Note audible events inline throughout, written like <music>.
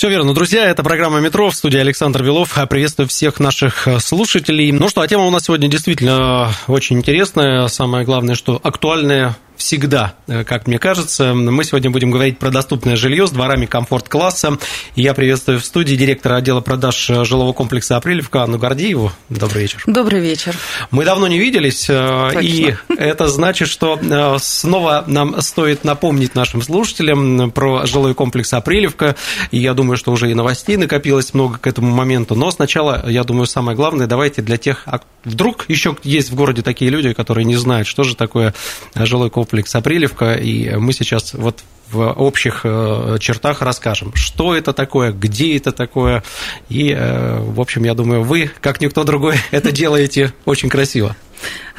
Все верно, друзья, это программа «Метро» в студии Александр Белов. Приветствую всех наших слушателей. Ну что, а тема у нас сегодня действительно очень интересная. Самое главное, что актуальная всегда, э, как мне кажется. Мы сегодня будем говорить про доступное жилье с дворами комфорт-класса. Я приветствую в студии директора отдела продаж э, жилого комплекса «Апрелевка» Анну Гордееву. Добрый вечер. Добрый вечер. Мы давно не виделись, э, Точно. и <laughs> это значит, что снова нам стоит напомнить нашим слушателям про жилой комплекс «Апрелевка». И я думаю, что уже и новостей накопилось много к этому моменту. Но сначала, я думаю, самое главное, давайте для тех... а Вдруг еще есть в городе такие люди, которые не знают, что же такое жилой комплекс Апрелевка, и мы сейчас вот в общих э, чертах расскажем, что это такое, где это такое, и, э, в общем, я думаю, вы, как никто другой, <laughs> это делаете очень красиво.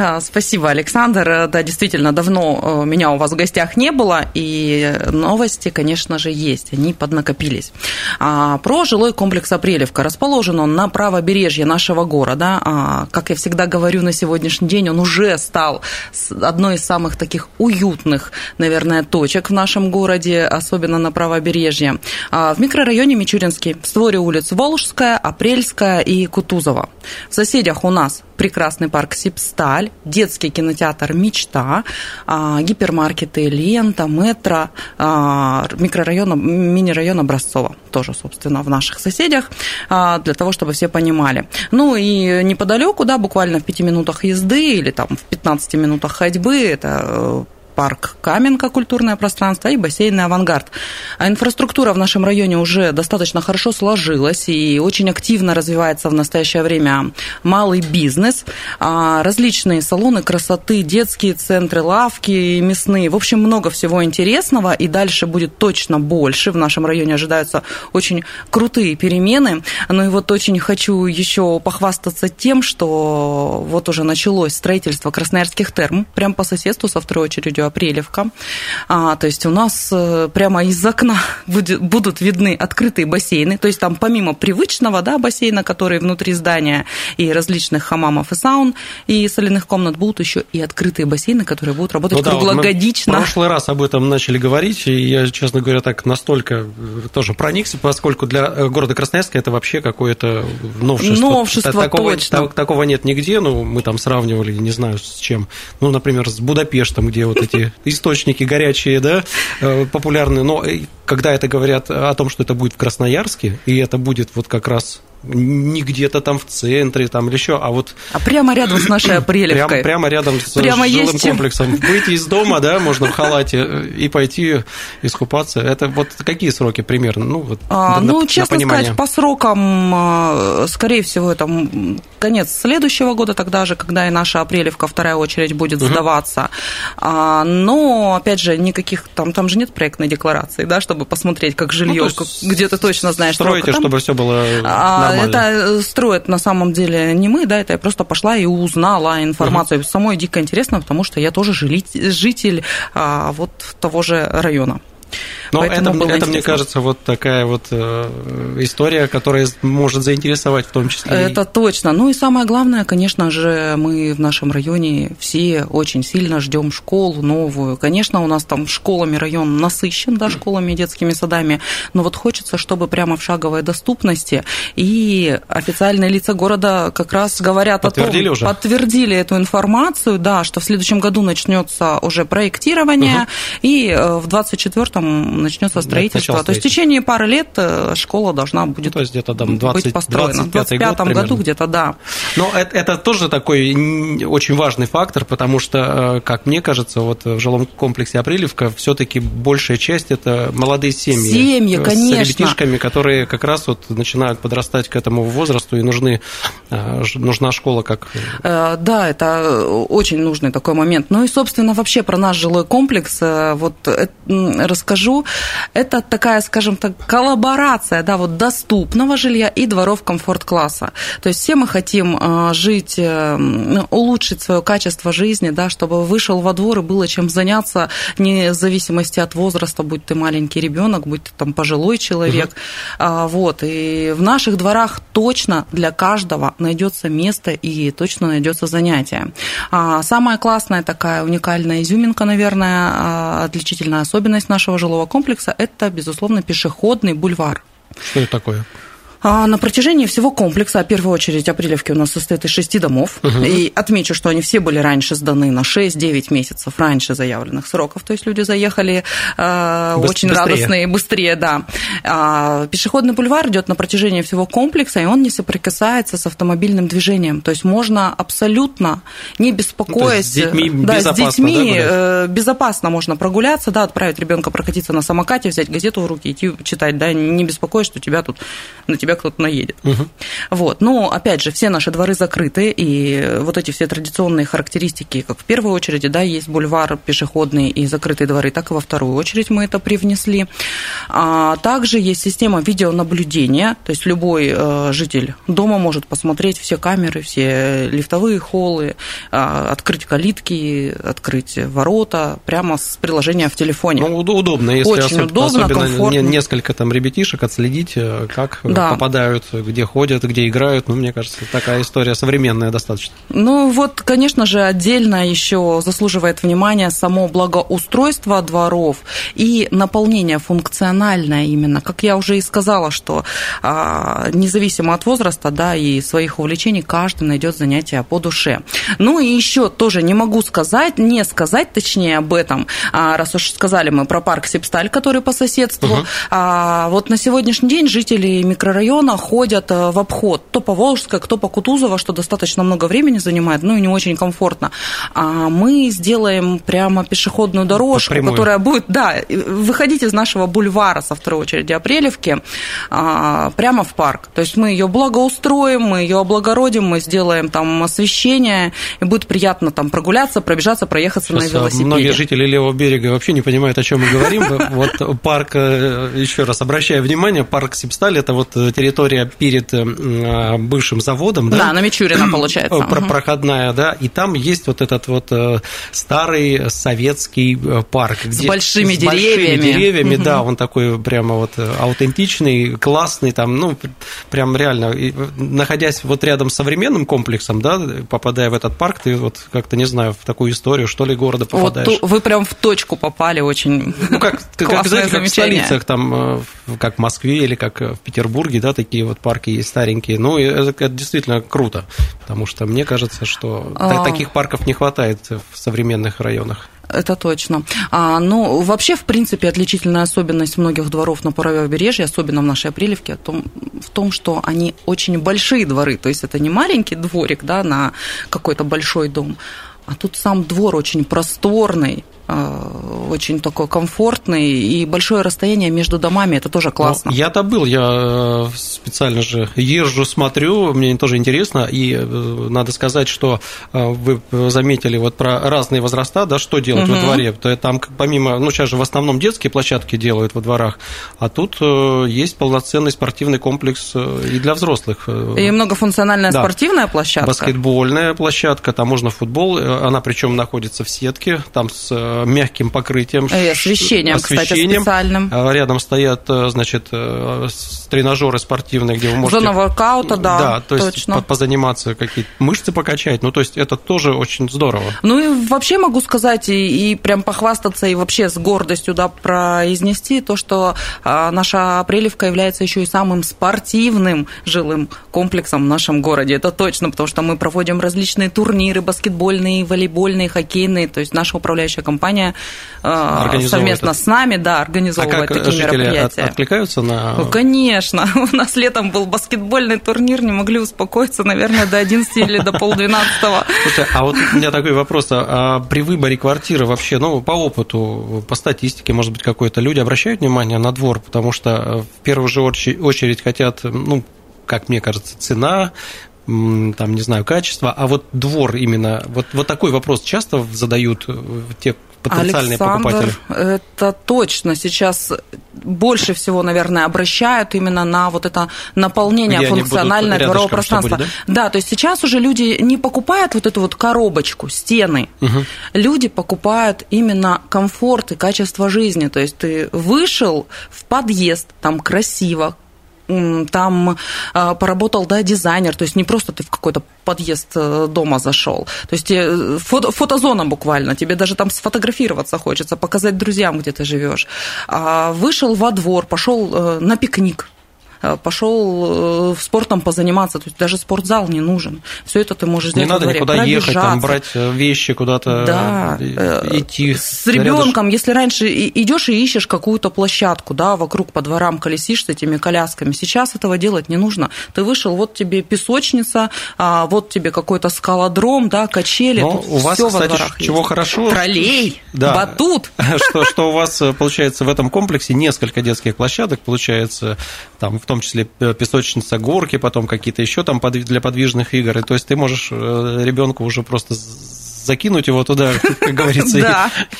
А, Спасибо, Александр. Да, действительно, давно э, меня у вас в гостях не было, и новости, конечно же, есть, они поднакопились. А, Про жилой комплекс «Апрелевка». Расположен он на правобережье нашего города. А, Как я всегда говорю, на сегодняшний день он уже стал одной из самых таких уютных, наверное, точек в нашем городе, особенно на правобережье. В микрорайоне Мичуринский, в створе улиц Волжская, Апрельская и Кутузова. В соседях у нас прекрасный парк Сипсталь, детский кинотеатр «Мечта», а, гипермаркеты «Лента», «Метро», а, микрорайон, мини-район Образцово, тоже, собственно, в наших соседях, а, для того, чтобы все понимали. Ну и неподалеку, да, буквально в пяти минутах езды или там в 15 минутах ходьбы, это э, парк Каменка, культурное пространство и бассейный «Авангард». А инфраструктура в нашем районе уже достаточно хорошо сложилась и очень активно развивается в настоящее время малый бизнес. А, Различные салоны красоты, детские центры, лавки мясные. В общем, много всего интересного, и дальше будет точно больше. В нашем районе ожидаются очень крутые перемены. Ну и вот очень хочу еще похвастаться тем, что вот уже началось строительство красноярских терм, прямо по соседству со второй очередью Апрелевка. А, то есть у нас э, прямо из окна <laughs> будет- будут видны открытые бассейны, то есть там помимо привычного да, бассейна, который внутри здания, и различных хамамов и саун, и соляных комнат, будут еще и открытые бассейны, которые будут работать Ну да, вот мы круглогодично. В прошлый раз об этом начали говорить, и я, честно говоря, так настолько э, тоже проникся, поскольку для э, города Красноярска это вообще какое-то новшество. Новшество, Та- такого, точно. та- такого нет нигде, ну, мы там сравнивали, не знаю, с чем. Ну, например, с Будапештом, где вот эти источники горячие, да, э, популярные. Но э, когда это говорят о том, что это будет в Красноярске, и это будет вот как раз не где-то там в центре там или еще, а вот А прямо рядом с нашей <clears throat> Апрелевкой. Прямо, прямо рядом с Прямо жилым есть комплексом. Выйти из дома, да, можно в халате э, и пойти искупаться. Это вот какие сроки примерно? Ну, вот, А, на- ну, на честно понимание. сказать, по срокам, а, скорее всего, это конец следующего года, тогда же, когда и наша апрелевка вторая очередь будет сдаваться. А, но, опять же, никаких там, там же нет проектной декларации, да, чтобы посмотреть, как жилье, Ну, есть где ты точно знаешь. Строите, чтобы все было а, нормально. Это э, строят на самом деле не мы, да, это я просто пошла и узнала информацию. Самой дико интересно, потому что я тоже житель а, вот того же района. Но это, было это мне кажется, вот такая вот э, история, которая может заинтересовать в том числе. и- Это точно. Ну и самое главное, конечно же, мы в нашем районе все очень сильно ждем школу новую. Конечно, у нас там школами район насыщен, да, школами и детскими садами, но вот хочется, чтобы прямо в шаговой доступности и официальные лица города как раз говорят Подтвердили о том, уже? подтвердили эту информацию, да, что в следующем году начнется уже проектирование, и э, в 24-м начнется строительство. То есть в течение пары лет э, школа должна будет Ну, то есть где-то там 20, быть построена. В 25 25 год году примерно. где-то, да. Но это, это тоже такой очень важный фактор, потому что, э, как мне кажется, вот в жилом комплексе Апрелевка все-таки большая часть это молодые семьи. Семьи, э, конечно. С ребятишками, которые как раз вот начинают подрастать к этому возрасту, и нужны, э, нужна школа как... Да, это очень нужный такой момент. Ну и, собственно, вообще про наш жилой комплекс вот расскажу. Это такая, скажем так, коллаборация, да, вот доступного жилья и дворов комфорт-класса. То есть все мы хотим э, жить, э, улучшить свое качество жизни, да, чтобы вышел во двор и было чем заняться, вне зависимости от возраста, будь ты маленький ребенок, будь ты там пожилой человек. Угу. Вот. И в наших дворах точно для каждого найдется место и точно найдется занятие. А самая классная такая уникальная изюминка, наверное, а, отличительная особенность нашего жилого комплекса – это, безусловно, пешеходный бульвар. Что это такое? А на протяжении всего комплекса, в первую очередь, Апрелевки у нас состоит из шести домов. Угу. И отмечу, что они все были раньше сданы на 6-9 месяцев раньше заявленных сроков. То есть люди заехали э, Быс- очень быстрее. радостные, быстрее, да. А, пешеходный бульвар идет на протяжении всего комплекса, и он не соприкасается с автомобильным движением. То есть можно абсолютно не беспокоясь... Ну, с детьми да, безопасно, с детьми да, э, безопасно можно прогуляться, да, отправить ребенка прокатиться на самокате, взять газету в руки, идти читать, да, не беспокоясь, что тебя тут на тебя тебя кто-то наедет. Угу. Вот. Но, опять же, все наши дворы закрыты, и вот эти все традиционные характеристики, как в первую очередь, да, есть бульвар пешеходный и закрытые дворы, так и во вторую очередь мы это привнесли. А также есть система видеонаблюдения, то есть любой э, житель дома может посмотреть все камеры, все лифтовые холлы, э, открыть калитки, открыть ворота прямо с приложения в телефоне. Ну, удобно, если Очень особ- удобно, особенно комфортно. несколько там ребятишек отследить, э, как да попадают, где ходят, где играют. Ну, мне кажется, такая история современная достаточно. Ну, вот, конечно же, отдельно еще заслуживает внимания само благоустройство дворов и наполнение функциональное именно. Как я уже и сказала, что а, независимо от возраста, да, и своих увлечений, каждый найдет занятие по душе. Ну и еще тоже не могу сказать, не сказать точнее об этом, а, раз уж сказали мы про парк Сепсталь, который по соседству. Угу. А, вот на сегодняшний день жители микрорайона района ходят э, в обход, то по Волжской, кто по Кутузово, что достаточно много времени занимает, ну и не очень комфортно. А мы сделаем прямо пешеходную дорожку, которая будет, да, выходить из нашего бульвара со второй очереди Апрелевки а, прямо в парк. То есть мы ее благоустроим, мы ее облагородим, мы сделаем там освещение, и будет приятно там прогуляться, пробежаться, проехаться Сейчас на велосипеде. Многие жители левого берега вообще не понимают, о чем мы говорим. <laughs> Вот парк, э, еще раз обращаю внимание, парк Сибсталь, это вот территория перед э, а, бывшим заводом, да? Да, на Мичурина, получается. Про проходная, да, и там есть вот этот вот э, старый советский э, парк. С большими с деревьями. Большими деревьями, да, он такой прямо вот аутентичный, классный, там, ну, прям реально, находясь вот рядом с современным комплексом, да, попадая в этот парк, ты вот как-то, не знаю, в такую историю, что ли, города попадаешь. Вот вы прям в точку попали очень Ну, как, как, знаете, как в столицах, там, как в Москве или как в Петербурге, да, такие вот парки есть старенькие. Ну, это, это действительно круто, потому что мне кажется, что а... таких парков не хватает в современных районах. Это точно. А, ну, вообще, в принципе, отличительная особенность многих дворов на правобережье, особенно в нашей Апрелевке, в том, в том, что они очень большие дворы. То есть это не маленький дворик да, на какой-то большой дом, а тут сам двор очень просторный, очень такой комфортный и большое расстояние между домами, это тоже классно. Ну, я-то был, я э, специально же езжу, смотрю, мне тоже интересно, и э, надо сказать, что вы заметили вот про разные возраста, да, что делать угу. во дворе, то там помимо, ну сейчас же в основном детские площадки делают во дворах, а тут есть полноценный спортивный комплекс и для взрослых. И многофункциональная да. спортивная площадка. Баскетбольная площадка, там можно футбол, она причем находится в сетке, там с мягким покрытием. И освещением, освещением. кстати, специальным. А, рядом стоят, э, значит, э, тренажеры спортивные, где вы можете... Зона воркаута, да, Да, то есть точно. позаниматься, какие-то мышцы покачать. Ну, то есть это тоже очень здорово. Ну и вообще могу сказать и, и прям похвастаться, и вообще с гордостью да, произнести то, что а, наша Апрелевка является еще и самым спортивным жилым комплексом в нашем городе. Это точно, потому что мы проводим различные турниры баскетбольные, волейбольные, хоккейные. То есть наша управляющая компания компания э, совместно с нами, да, организовывает а как такие мероприятия. От, откликаются на... Ну, конечно. <laughs> У нас летом был баскетбольный турнир, не могли успокоиться, наверное, до 11 или до полдвенадцатого. А вот у меня такой вопрос. А при выборе квартиры вообще, ну, по опыту, по статистике, может быть, какой-то, люди обращают внимание на двор, потому что в первую же очередь хотят, ну, как мне кажется, цена, там, не знаю, качество, а вот двор именно, вот, вот такой вопрос часто задают те, потенциальные Александр, покупатели? Это точно. Сейчас больше всего, наверное, обращают именно на вот это наполнение Где функциональное дворового пространства. будет, да? то есть сейчас уже люди не покупают вот эту вот коробочку, стены. Люди покупают именно комфорт и качество жизни. То есть ты вышел в подъезд, там красиво, там а, поработал, да, дизайнер, то есть не просто ты в какой-то подъезд э, дома зашел, то есть тебе фото, фотозона буквально, тебе даже там сфотографироваться хочется, показать друзьям, где ты живешь. А вышел во двор, пошел э, на пикник, э, пошел э, спортом позаниматься, то есть даже спортзал не нужен. Все это ты можешь Не сделать во надо дворе, никуда ехать, там, брать э, вещи куда-то, Да, э, э, идти. С ребенком, если раньше идешь и ищешь какую-то площадку, да, вокруг по дворам колесишь с этими колясками, сейчас этого делать не нужно. Ты вышел, вот тебе песочница, а, вот тебе какой-то скалодром, да, качели. Но у вас, кстати, чего есть. хорошо... Троллей, Да. батут. <laughs> Что, что у вас, э, получается, в этом комплексе несколько детских площадок, получается, там, в том числе э, песочница, горки, потом какие-то еще там для подвижных игр. И то есть ты можешь ребенка уже просто закинуть его туда, как <laughs> говорится,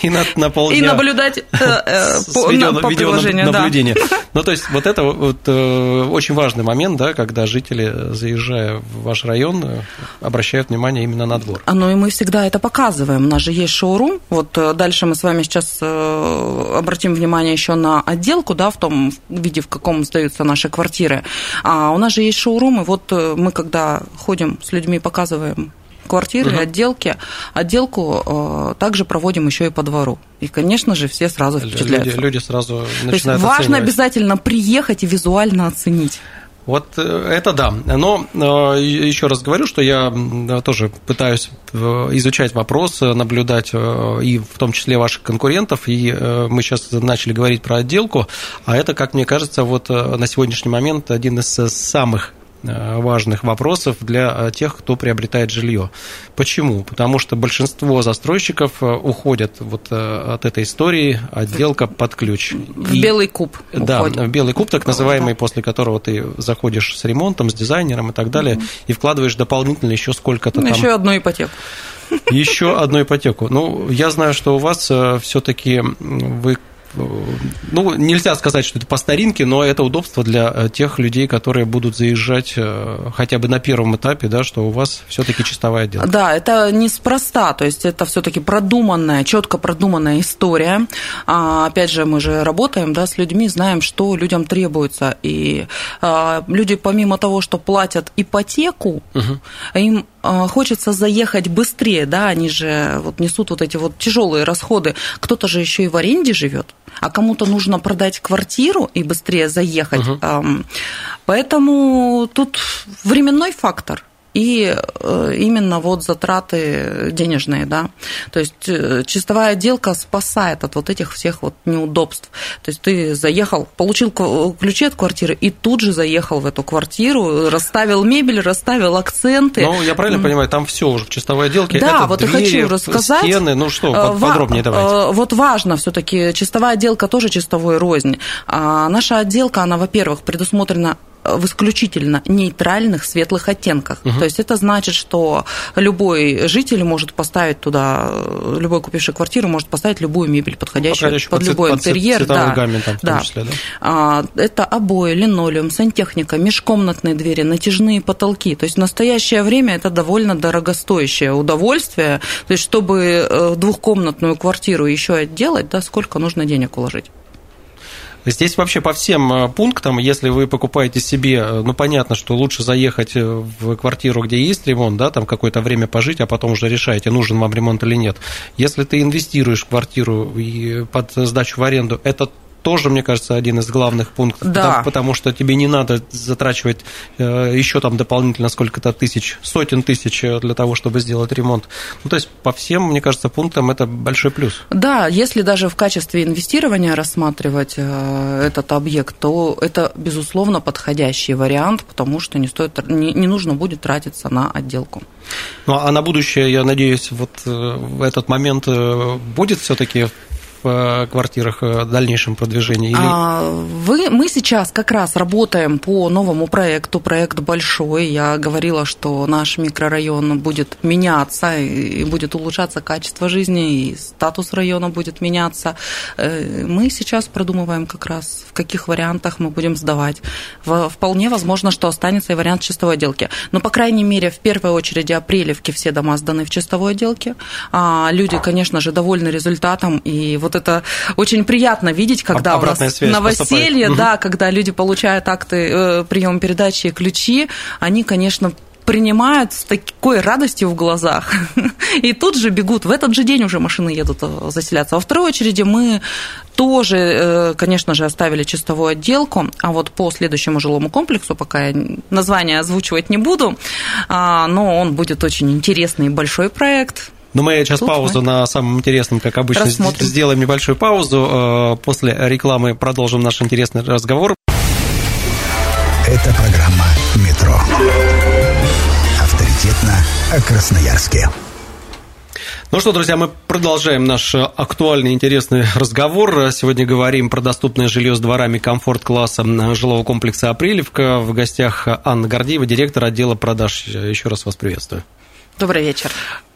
и- на, полдня. И наблюдать по, приложению, да. видеонаблюдения. <laughs> Ну, то есть, вот это вот э, очень важный момент, да, когда жители, заезжая в ваш район, э, обращают внимание именно на двор. А, Ну и мы всегда это показываем. У нас же есть шоурум. Вот э, дальше мы с вами сейчас обратим внимание еще на отделку, да, в том виде, в каком сдаются наши квартиры. А у нас же есть шоурум, и вот мы, когда ходим с людьми, показываем квартиры, Мгм. отделки, отделку э, также проводим еще и по двору. И, конечно же, все сразу Люди, впечатляются. люди сразу То есть начинают важно оценивать. обязательно приехать и визуально оценить. Вот э, это да. Но э, еще раз говорю, что я тоже пытаюсь э, изучать вопрос, наблюдать и в том числе ваших конкурентов. И мы сейчас начали говорить про отделку, а это, как мне кажется, вот на сегодняшний момент один из самых важных вопросов для э, тех, кто приобретает жилье. Почему? Потому что большинство застройщиков э, уходят вот э, от этой истории отделка под ключ. В И- белый куб да, уходим. в белый куб, так называемый, после которого ты заходишь с ремонтом, с дизайнером и так далее, и вкладываешь дополнительно еще сколько-то Ну, там, Еще одну ипотеку. еще одну ипотеку. Ну, я знаю, что у вас все-таки вы э, ну, нельзя сказать, что это по старинке, но это удобство для э, тех людей, которые будут заезжать э, хотя бы на первом этапе, да, что у вас все-таки чистовая отделка. Да, это неспроста, то есть это все-таки продуманная, четко продуманная история. А, опять же, мы же работаем да, с людьми, знаем, что людям требуется. И а, люди, помимо того, что платят ипотеку, им а, хочется заехать быстрее, да, они же вот несут вот эти вот тяжелые расходы. Кто-то же еще и в аренде живет, а кому-то нужно продать квартиру и быстрее заехать. Ам, Поэтому тут временной фактор и э, именно вот затраты денежные, да. То есть э, чистовая отделка спасает от вот этих всех вот неудобств. То есть ты заехал, получил ключи от квартиры и тут же заехал в эту квартиру, расставил мебель, расставил акценты. Ну, я правильно понимаю, там все уже в чистовой отделке. Да, это вот и двери, хочу рассказать. стены, ну что, Э, подробнее давайте. Вот важно все-таки чистовая отделка тоже чистовой рознь. А наша отделка, она, во-первых, предусмотрена в исключительно нейтральных светлых оттенках. То есть это значит, что любой житель может поставить туда, любой купивший квартиру может поставить любую мебель, подходящую Подходящую под по цвет- любой по цвет- интерьер. да. гамме там Да. числе, да? А, Это обои, линолеум, сантехника, межкомнатные двери, натяжные потолки. То есть в настоящее время это довольно дорогостоящее удовольствие. То есть чтобы э, двухкомнатную квартиру еще отделать, да, сколько нужно денег уложить? Здесь вообще по всем э, пунктам, если вы покупаете себе, э, ну, понятно, что лучше заехать э, в квартиру, где есть ремонт, да, там какое-то время пожить, а потом уже решаете, нужен вам ремонт или нет. Если ты инвестируешь в квартиру и под сдачу в аренду, это тоже, мне кажется, один из главных пунктов, Да. потому, потому что тебе не надо затрачивать э, еще там дополнительно сколько-то тысяч, сотен тысяч э, для того, чтобы сделать ремонт. Ну, то есть по всем, мне кажется, пунктам это большой плюс. Да, если даже в качестве инвестирования рассматривать э, этот объект, то это, безусловно, подходящий вариант, потому что не, стоит, не, не нужно будет тратиться на отделку. Ну, а на будущее, я надеюсь, вот в этот момент будет все-таки в квартирах в дальнейшем продвижении? Или... А, вы, мы сейчас как раз работаем по новому проекту. Проект большой. Я говорила, что наш микрорайон будет меняться и будет улучшаться качество жизни, и статус района будет меняться. Мы сейчас продумываем как раз, в каких вариантах мы будем сдавать. Вполне возможно, что останется и вариант чистовой отделки. Но, по крайней мере, в первой очереди апрелевки все дома сданы в чистовой отделке. А люди, конечно же, довольны результатом. И вот это очень приятно видеть, когда у нас новоселье, да, когда люди получают акты э, приема передачи и ключи, они, конечно, принимают с такой радостью в глазах. <laughs> И тут же бегут. В этот же день уже машины едут э, заселяться. Во второй очереди мы тоже, э, конечно же, оставили чистовую отделку, а вот по следующему жилому комплексу, пока я название озвучивать не буду, а, но он будет очень интересный и большой проект. Но мы сейчас Тут паузу мы на самом интересном, как обычно, рассмотрим. сделаем небольшую паузу. Э, после рекламы продолжим наш интересный разговор. Это программа «Метро» авторитетно о Красноярске. Ну что, друзья, мы продолжаем наш актуальный, интересный разговор. Сегодня говорим про доступное жилье с дворами комфорт-класса жилого комплекса «Апрелевка». В гостях Анна Гордеева, директор отдела продаж. Еще раз вас приветствую. Добрый вечер.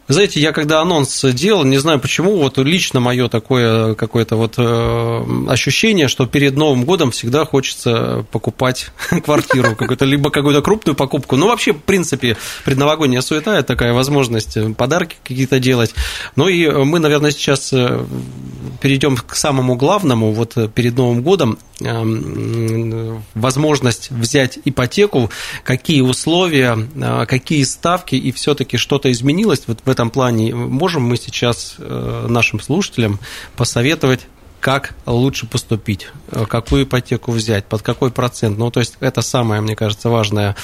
Знаете, я когда анонс делал, не знаю почему, вот лично мое такое какое-то вот э, ощущение, что перед Новым годом всегда хочется покупать <laughs> квартиру, какую-то, либо какую-то крупную покупку. Ну, вообще, в принципе, предновогодняя суета – это такая возможность подарки какие-то делать. Ну и мы, наверное, сейчас э, перейдем к самому главному. Вот перед Новым годом возможность взять ипотеку, какие условия, э, какие ставки, и все-таки что-то изменилось вот в этом плане можем мы сейчас э, нашим слушателям посоветовать как лучше поступить, э, какую ипотеку взять, под какой процент. Ну, то есть это самая, мне кажется, важная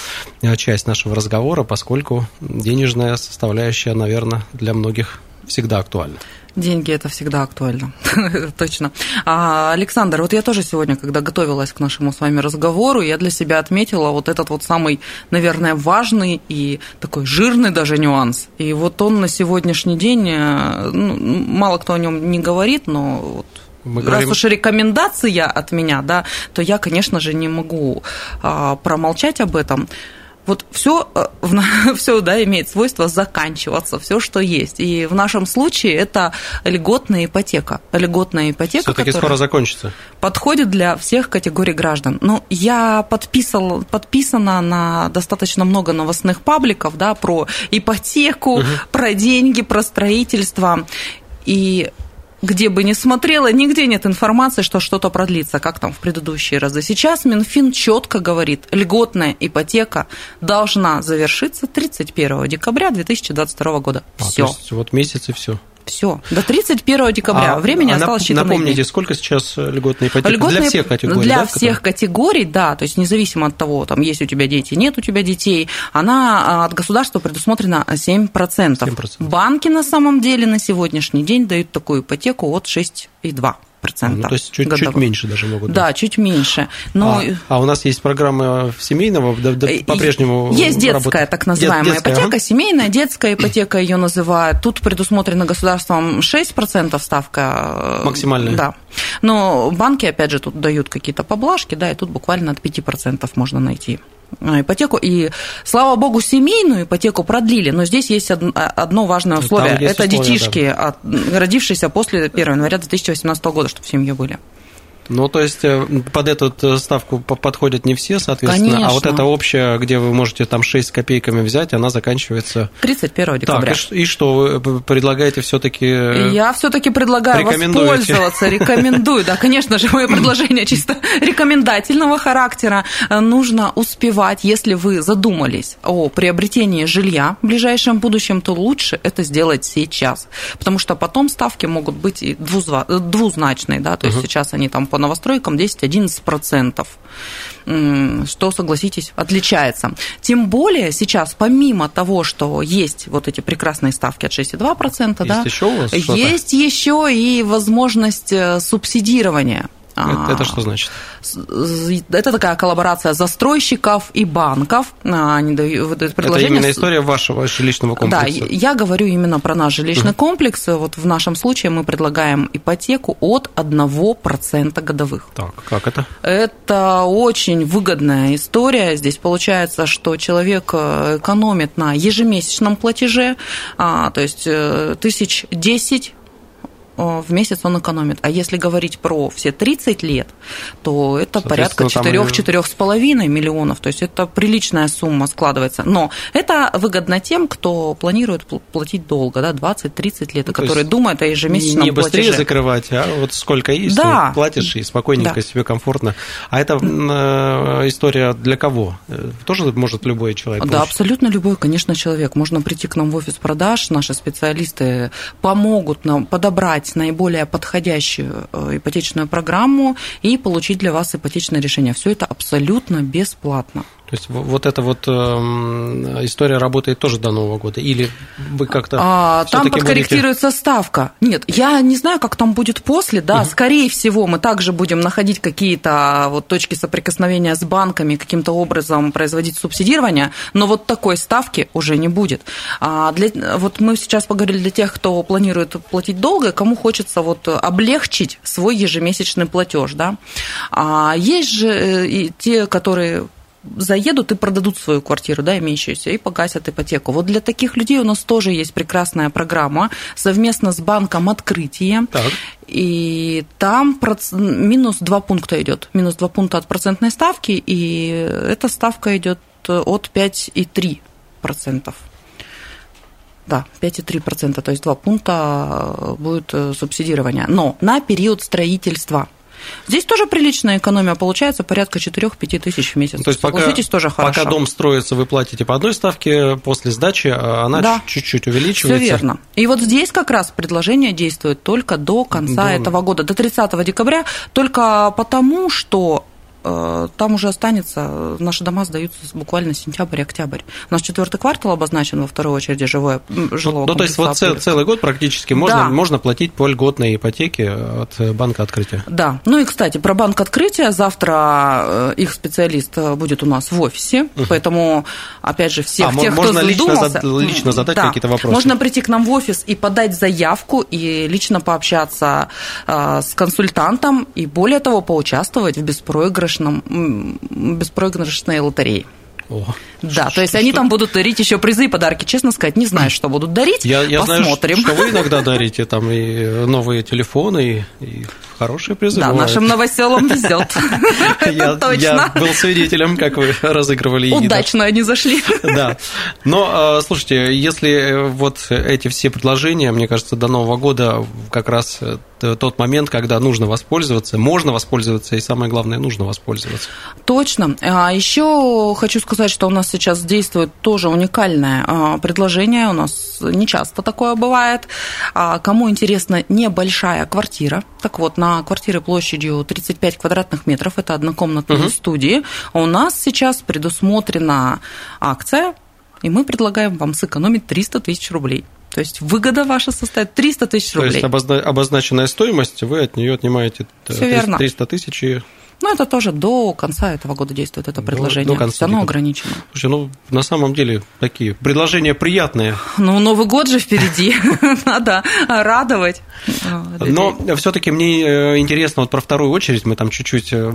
э, часть нашего разговора, поскольку денежная составляющая, наверное, для многих всегда актуальна. Деньги это всегда актуально, <laughs> точно. А, Александр, вот я тоже сегодня, когда готовилась к нашему с вами разговору, я для себя отметила вот этот вот самый, наверное, важный и такой жирный даже нюанс. И вот он на сегодняшний день, э, ну, мало кто о нем не говорит, но вот мы Раз уж рекомендация от меня, да, то я, конечно же, не могу а, промолчать об этом вот все, э, <laughs> все да, имеет свойство заканчиваться, все, что есть. И в нашем случае это льготная ипотека. Льготная ипотека, Все-таки скоро закончится. Подходит для всех категорий граждан. Ну, я подписал, подписана на достаточно много новостных пабликов да, про ипотеку, угу. про деньги, про строительство. И где бы ни смотрела, нигде нет информации, что что-то продлится, как там в предыдущие разы. Сейчас Минфин четко говорит, льготная ипотека должна завершиться 31 декабря 2022 года. А, все. вот месяц и все. Все, до 31 декабря. А, Времени а осталось считанные Напомните, дней. сколько сейчас льготная ипотека? Льготная, для всех категорий, Для да, всех которые... категорий, да, то есть независимо от того, там есть у тебя дети, нет у тебя детей, она а, от государства предусмотрена 7%. 7%. Банки на самом деле на сегодняшний день дают такую ипотеку от 6,2% процента. Ну, то есть чуть, чуть меньше даже могут. Да, чуть меньше. Но... А, а у нас есть программа семейного, да, да, по-прежнему Есть детская так называемая детская, ипотека, ага. семейная, детская ипотека ее называют. Тут предусмотрено государством 6% ставка. Э, Максимальная. Да. Но банки, опять же, тут дают какие-то поблажки, да, и тут буквально от 5% можно найти. Э, ипотеку. И, слава богу, семейную ипотеку продлили, но здесь есть одно важное условие. Это условия, детишки, да. родившиеся после 1 января 2018 года, чтобы в семье были. Ну, то есть э, под эту э, ставку подходят не все, соответственно, Конечно. а вот эта общая, где вы можете там 6 с копейками взять, она заканчивается... 31 декабря. Так, и, и что, вы предлагаете все таки Я все таки предлагаю воспользоваться, рекомендую. Да, конечно же, мое предложение чисто рекомендательного характера. Нужно успевать, если вы задумались о приобретении жилья в ближайшем будущем, то лучше это сделать сейчас, потому что потом ставки могут быть и двузначные, да, то есть сейчас они там по новостройкам 10-11%, что, согласитесь, отличается. Тем более сейчас, помимо того, что есть вот эти прекрасные ставки от 6,2%, есть да, еще у вас есть еще и возможность э, субсидирования Это, это что значит? Это такая коллаборация застройщиков и банков. Они дают предложение. Это именно история вашего жилищного комплекса? Да, я говорю именно про наш жилищный комплекс. Вот в нашем случае мы предлагаем ипотеку от 1% годовых. Так, как это? Это очень выгодная история. Здесь получается, что человек э, экономит на ежемесячном платеже, а, то есть э, тысяч десять в месяц он экономит. А если говорить про все 30 лет, то это порядка 4-4,5 миллионов. То есть это приличная сумма складывается. Но это выгодно тем, кто планирует платить долго, да, 20-30 лет, ну, которые думают о ежемесячном Не быстрее платеже. закрывать, а вот сколько есть, да. платишь и спокойненько да. себе комфортно. А это э, история для кого? Э, тоже может любой человек? Да, получить? абсолютно любой, конечно, человек. Можно прийти к нам в офис продаж, наши специалисты помогут нам подобрать подобрать наиболее подходящую э, ипотечную программу и получить для вас ипотечное решение. Все это абсолютно бесплатно. То есть вот эта вот э, история работает тоже до Нового года? Или вы как-то а, Там подкорректируется будете... ставка. Нет, я не знаю, как там будет после, да, угу. скорее всего, мы также будем находить какие-то вот точки соприкосновения с банками, каким-то образом производить субсидирование, но вот такой ставки уже не будет. А для, вот мы сейчас поговорили для тех, кто планирует платить долго, кому хочется вот облегчить свой ежемесячный платеж, да. А есть же э, и те, которые заедут и продадут свою квартиру, да, имеющуюся, и погасят ипотеку. Вот для таких людей у нас тоже есть прекрасная программа совместно с банком «Открытие». Так. И там минус 2 пункта идет. Минус 2 пункта от процентной ставки, и эта ставка идет от 5,3%. Да, 5,3%, то есть 2 пункта будет субсидирование. Но на период строительства – Здесь тоже приличная экономия получается, порядка 4-5 тысяч в месяц. То есть пока, тоже хорошо. Пока дом строится, вы платите по одной ставке, после сдачи а она да. чуть-чуть увеличивается. Все верно. И вот здесь как раз предложение действует только до конца до... этого года, до 30 декабря, только потому, что там уже останется, наши дома сдаются буквально сентябрь-октябрь. У нас четвертый квартал обозначен во второй очереди живое, жилого Ну, то есть вот цел, целый год практически можно, да. можно платить по льготной ипотеке от банка открытия. Да. Ну и, кстати, про банк открытия. Завтра э, их специалист э, будет у нас в офисе, угу. поэтому, опять же, всех а тех, можно кто лично, задумался, лично задать да. какие-то вопросы? Можно прийти к нам в офис и подать заявку, и лично пообщаться с консультантом, и более того, поучаствовать в беспроигрышном беспроигрышном, беспроигрышной лотерее. О, да, что, то есть что, они что? там будут дарить еще призы и подарки. Честно сказать, не знаю, что будут дарить. Я, я Посмотрим. знаю, что вы иногда <laughs> дарите там и новые телефоны, и, и хорошие призы. Да, бывают. нашим новоселам везет. <laughs> Я, я был свидетелем, как вы разыгрывали. Удачно они зашли. <laughs> Да. Но, а, слушайте, если вот эти все предложения, мне кажется, до Нового года как раз тот момент, когда нужно воспользоваться, можно воспользоваться, и самое главное, нужно воспользоваться. Точно. А еще хочу сказать, что у нас сейчас действует тоже уникальное а, предложение. У нас не часто такое бывает. А, кому интересна небольшая квартира, так вот, на квартиры площадью 35 квадратных метров, это однокомнатные угу. студии, у нас сейчас предусмотрена акция, и мы предлагаем вам сэкономить 300 тысяч рублей. То есть выгода ваша составит 300 тысяч рублей. То есть обозначенная стоимость, вы от нее отнимаете 300 тысяч и ну, это тоже до конца этого года действует это предложение. До, до конца. Оно ограничено. Слушай, ну, на самом деле, такие предложения приятные. Ну, Новый год же впереди. <laughs> Надо радовать. Но все-таки мне э, интересно, вот про вторую очередь мы там чуть-чуть э,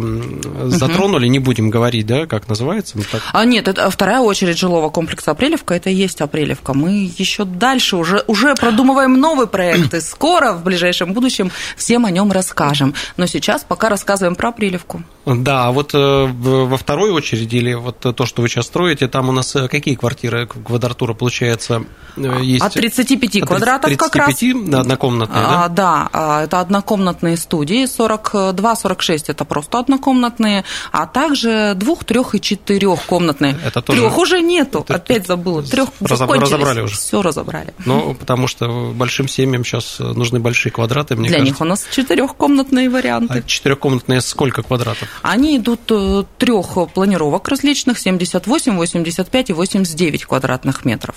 затронули, не будем говорить, да, как называется. А нет, это вторая очередь жилого комплекса Апрелевка, это и есть Апрелевка. Мы еще дальше уже, уже продумываем новый проект, и скоро, в ближайшем будущем, всем о нем расскажем. Но сейчас пока рассказываем про Апрелевку. alaikum. Да, а вот э, во второй очереди, или вот то, что вы сейчас строите, там у нас э, какие квартиры, квадратура получается, э, есть? От 35 от квадратов 35, как раз. однокомнатные, да? А, да, а, это однокомнатные студии, 42-46 это просто однокомнатные, а также двух, трех и четырехкомнатные. Это тоже... Трех уже нету, это... опять забыла. Трех Разоб... разобрали уже. Все разобрали. Ну, потому что большим семьям сейчас нужны большие квадраты, мне Для кажется. них у нас четырехкомнатные варианты. А четырехкомнатные сколько квадратов? Они идут э, трех планировок различных, 78, 85 и 89 квадратных метров.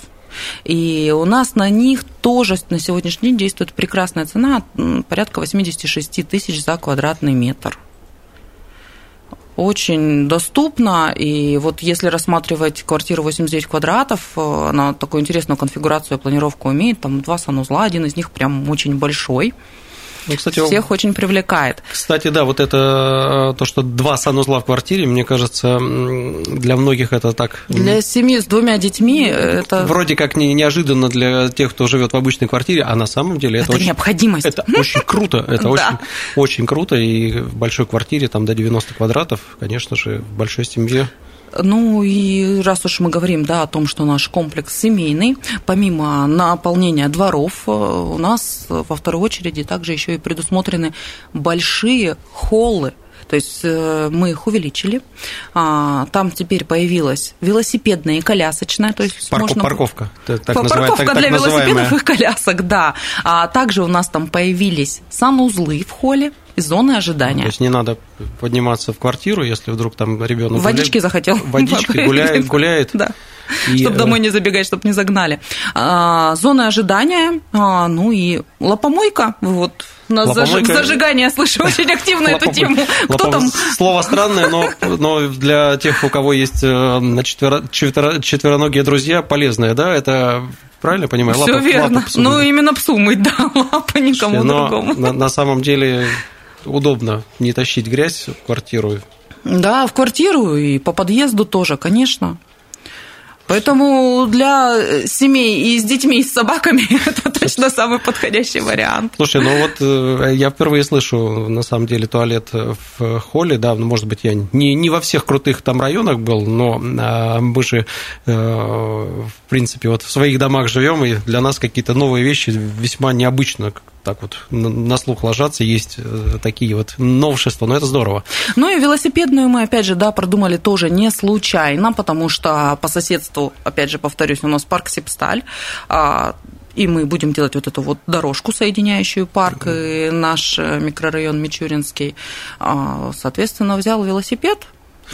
И у нас на них тоже на сегодняшний день действует прекрасная цена, порядка 86 тысяч за квадратный метр. очень доступно. И вот если рассматривать квартиру 89 квадратов, э, она такую интересную конфигурацию планировку имеет. Там два санузла, один из них прям очень большой. Ну, кстати, всех очень привлекает. Кстати, да, вот это э, то, что два санузла в квартире, мне кажется, для многих это так... Для семьи с двумя детьми это... Вроде как не, неожиданно для тех, кто живет в обычной квартире, а на самом деле это, это очень... необходимость. Это очень круто, это <laughs> очень, очень круто, и в большой квартире, там до 90 квадратов, конечно же, в большой семье ну и раз уж мы говорим да, о том, что наш комплекс семейный, помимо наполнения дворов, э, у нас во второй очереди также еще и предусмотрены большие холлы то есть э, мы их увеличили. А, там теперь появилась велосипедная и колясочная. То есть Парку, можно... Парковка. Так парковка так, для так велосипедов и колясок, да. А также у нас там появились санузлы в холле и зоны ожидания. То есть не надо подниматься в квартиру, если вдруг там ребенок водички гуляет, захотел, <laughs> водички гуляет, гуляет. Да. И... Чтобы домой не забегать, чтобы не загнали. А, зоны ожидания, а, ну и лопомойка, вот у нас Лопомойка... зажигание, я слышу очень <laughs> активно эту тему. Кто там? Слово странное, но, но для тех, у кого есть э, четверо... четвероногие друзья, полезное, да, это Правильно понимаю? Все верно. Лапа ну, именно псу мыть, да, <laughs> лапа никому другому. На, на самом деле удобно не тащить грязь в квартиру. Да, в квартиру и по подъезду тоже, конечно. Поэтому для э, семей и с детьми, и с собаками <laughs> это точно самый подходящий вариант. Слушай, ну вот э, я впервые слышу, на самом деле, туалет в холле, да, ну, может быть, я не, не во всех крутых там районах был, но а, мы же, э, в принципе, вот в своих домах живем, и для нас какие-то новые вещи весьма необычно так вот на слух ложатся, есть э, такие вот новшества, но это здорово. Ну и велосипедную мы, опять же, да, продумали тоже не случайно, потому что по соседству, опять же, повторюсь, у нас парк Сипсталь, а, и мы будем делать вот эту вот дорожку, соединяющую парк и наш э, микрорайон Мичуринский. А, соответственно, взял велосипед,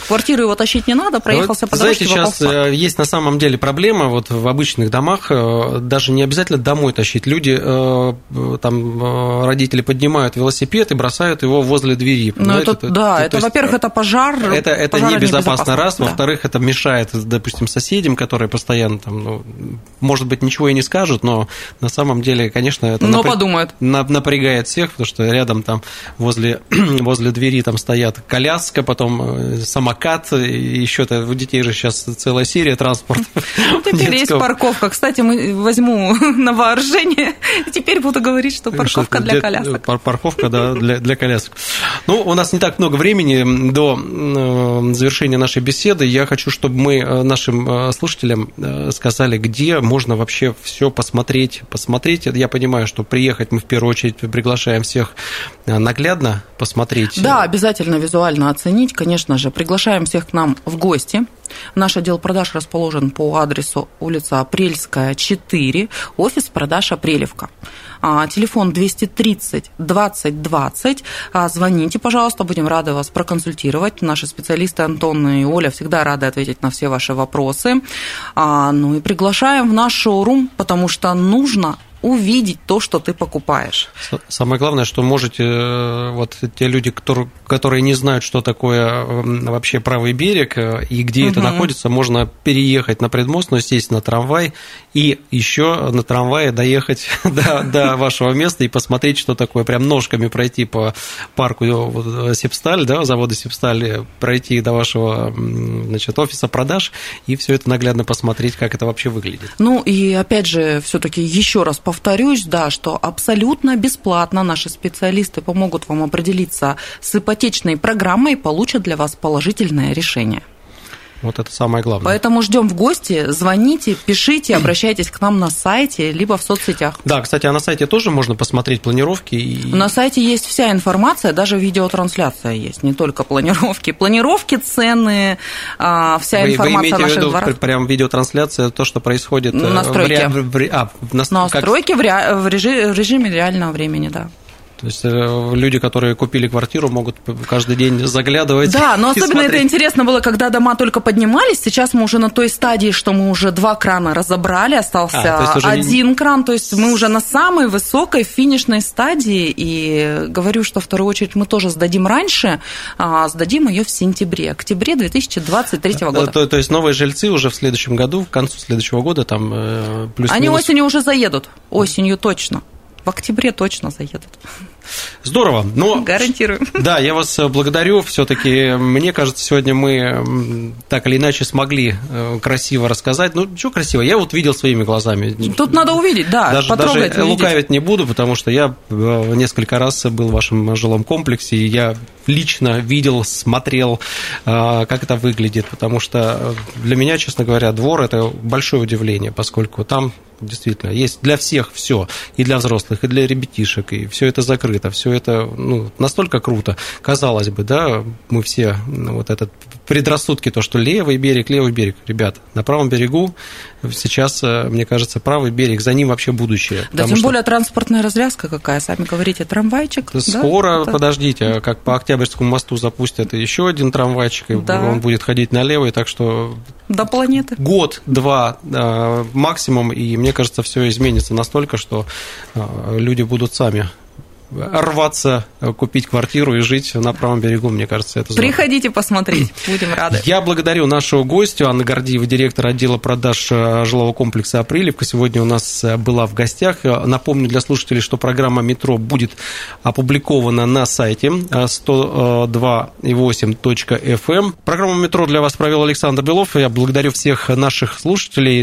квартиру его тащить не надо, проехался вот, по дорожке. Знаете, сейчас э, есть на самом деле проблема вот в обычных домах, э, даже не обязательно домой тащить. Люди, э, там, родители поднимают велосипед и бросают его возле двери. Ну, это, это, да, это, это во-первых, это пожар. Это, это небезопасно, раз. Да. Во-вторых, это мешает, допустим, соседям, которые постоянно там, ну, может быть, ничего и не скажут, но на самом деле, конечно, это но напря... подумают. напрягает всех, потому что рядом там возле, <clears throat> возле двери там стоят коляска, потом сама самокат, еще то у детей же сейчас целая серия транспорта. Теперь есть парковка. Кстати, мы возьму <laughs> на вооружение, теперь буду говорить, что парковка для колясок. Парковка, да, для, для колясок. Ну, у нас не так много времени до э, завершения нашей беседы. Я хочу, чтобы мы э, нашим э, слушателям сказали, где можно вообще все посмотреть. Посмотреть, я понимаю, что приехать мы в первую очередь приглашаем всех наглядно посмотреть. Да, обязательно визуально оценить, конечно же. Приглашаем Приглашаем всех к нам в гости. Наш отдел продаж расположен по адресу улица Апрельская, 4, офис продаж Апрелевка. А, телефон 230 20 20. Звоните, пожалуйста, будем рады вас проконсультировать. Наши специалисты Антон и Оля всегда рады ответить на все ваши вопросы. А, ну и приглашаем в наш шоурум, потому что нужно увидеть то, что ты покупаешь. Самое главное, что можете, э, вот те люди, которые, которые не знают, что такое вообще правый берег э, и где угу. это находится, можно переехать на предмостную, сесть на трамвай и еще на трамвае доехать <laughs> до, до вашего места и посмотреть, что такое, прям ножками пройти по парку э, Сепсталь, да, завода Сепсталь, пройти до вашего значит, офиса продаж и все это наглядно посмотреть, как это вообще выглядит. Ну и опять же, все-таки еще раз повторюсь, да, что абсолютно бесплатно наши специалисты помогут вам определиться с ипотечной программой и получат для вас положительное решение. Вот это самое главное. Поэтому ждем в гости, звоните, пишите, <clears throat> обращайтесь к нам на сайте, либо в соцсетях. Да, кстати, а на сайте тоже можно посмотреть планировки. И... На сайте есть вся информация, даже видеотрансляция есть, не только планировки. Планировки, цены, а, вся вы, информация вы имеете о наших в виду дворах. прям видеотрансляция, то, что происходит настройки. В, ре... в, ре... а, в, нас... Настройки как... в, ре... в, режи... в режиме реального времени, да. То есть э, люди, которые купили квартиру, могут каждый день заглядывать. Да, но <laughs> особенно смотреть. это интересно было, когда дома только поднимались. Сейчас мы уже на той стадии, что мы уже два крана разобрали, остался а, один не... кран. То есть мы уже на самой высокой финишной стадии. И говорю, что в вторую очередь мы тоже сдадим раньше, а сдадим ее в сентябре, октябре 2023 э, года. То, то есть новые жильцы уже в следующем году, к концу следующего года, там э, плюс Они осенью уже заедут, осенью точно. В октябре точно заедут. Здорово. Но, Гарантирую. Да, я вас э, благодарю. Все-таки, мне кажется, сегодня мы так или иначе смогли э, красиво рассказать. Ну, что красиво? Я вот видел своими глазами. Тут надо увидеть, да, даже, даже увидеть. лукавить не буду, потому что я э, несколько раз был в вашем жилом комплексе, и я лично видел, смотрел, как это выглядит, потому что для меня, честно говоря, двор – это большое удивление, поскольку там действительно есть для всех все, и для взрослых, и для ребятишек, и все это закрыто. Все это ну, настолько круто. Казалось бы, да, мы все ну, вот этот предрассудки, то, что левый берег, левый берег. Ребят, на правом берегу сейчас, э, мне кажется, правый берег, за ним вообще будущее. Да, тем что... более транспортная развязка какая, сами говорите, трамвайчик. Скоро, да? подождите, как по Октябрьскому мосту запустят еще один трамвайчик, и да. он будет ходить налево, и так что... До планеты. Год-два максимум, и мне кажется, все изменится настолько, что э, люди будут сами рваться, э, купить квартиру и жить на правом берегу, мне кажется, это здорово. Приходите посмотреть, <clears throat> будем рады. Я благодарю нашего гостя, Анна Гордиева, директор отдела продаж э, жилого комплекса «Апрелевка». Сегодня у нас была в гостях. Напомню для слушателей, что программа «Метро» будет опубликована на сайте 102.8.fm. Эм. Программу «Метро» для вас провел Александр Белов. Я благодарю всех наших слушателей.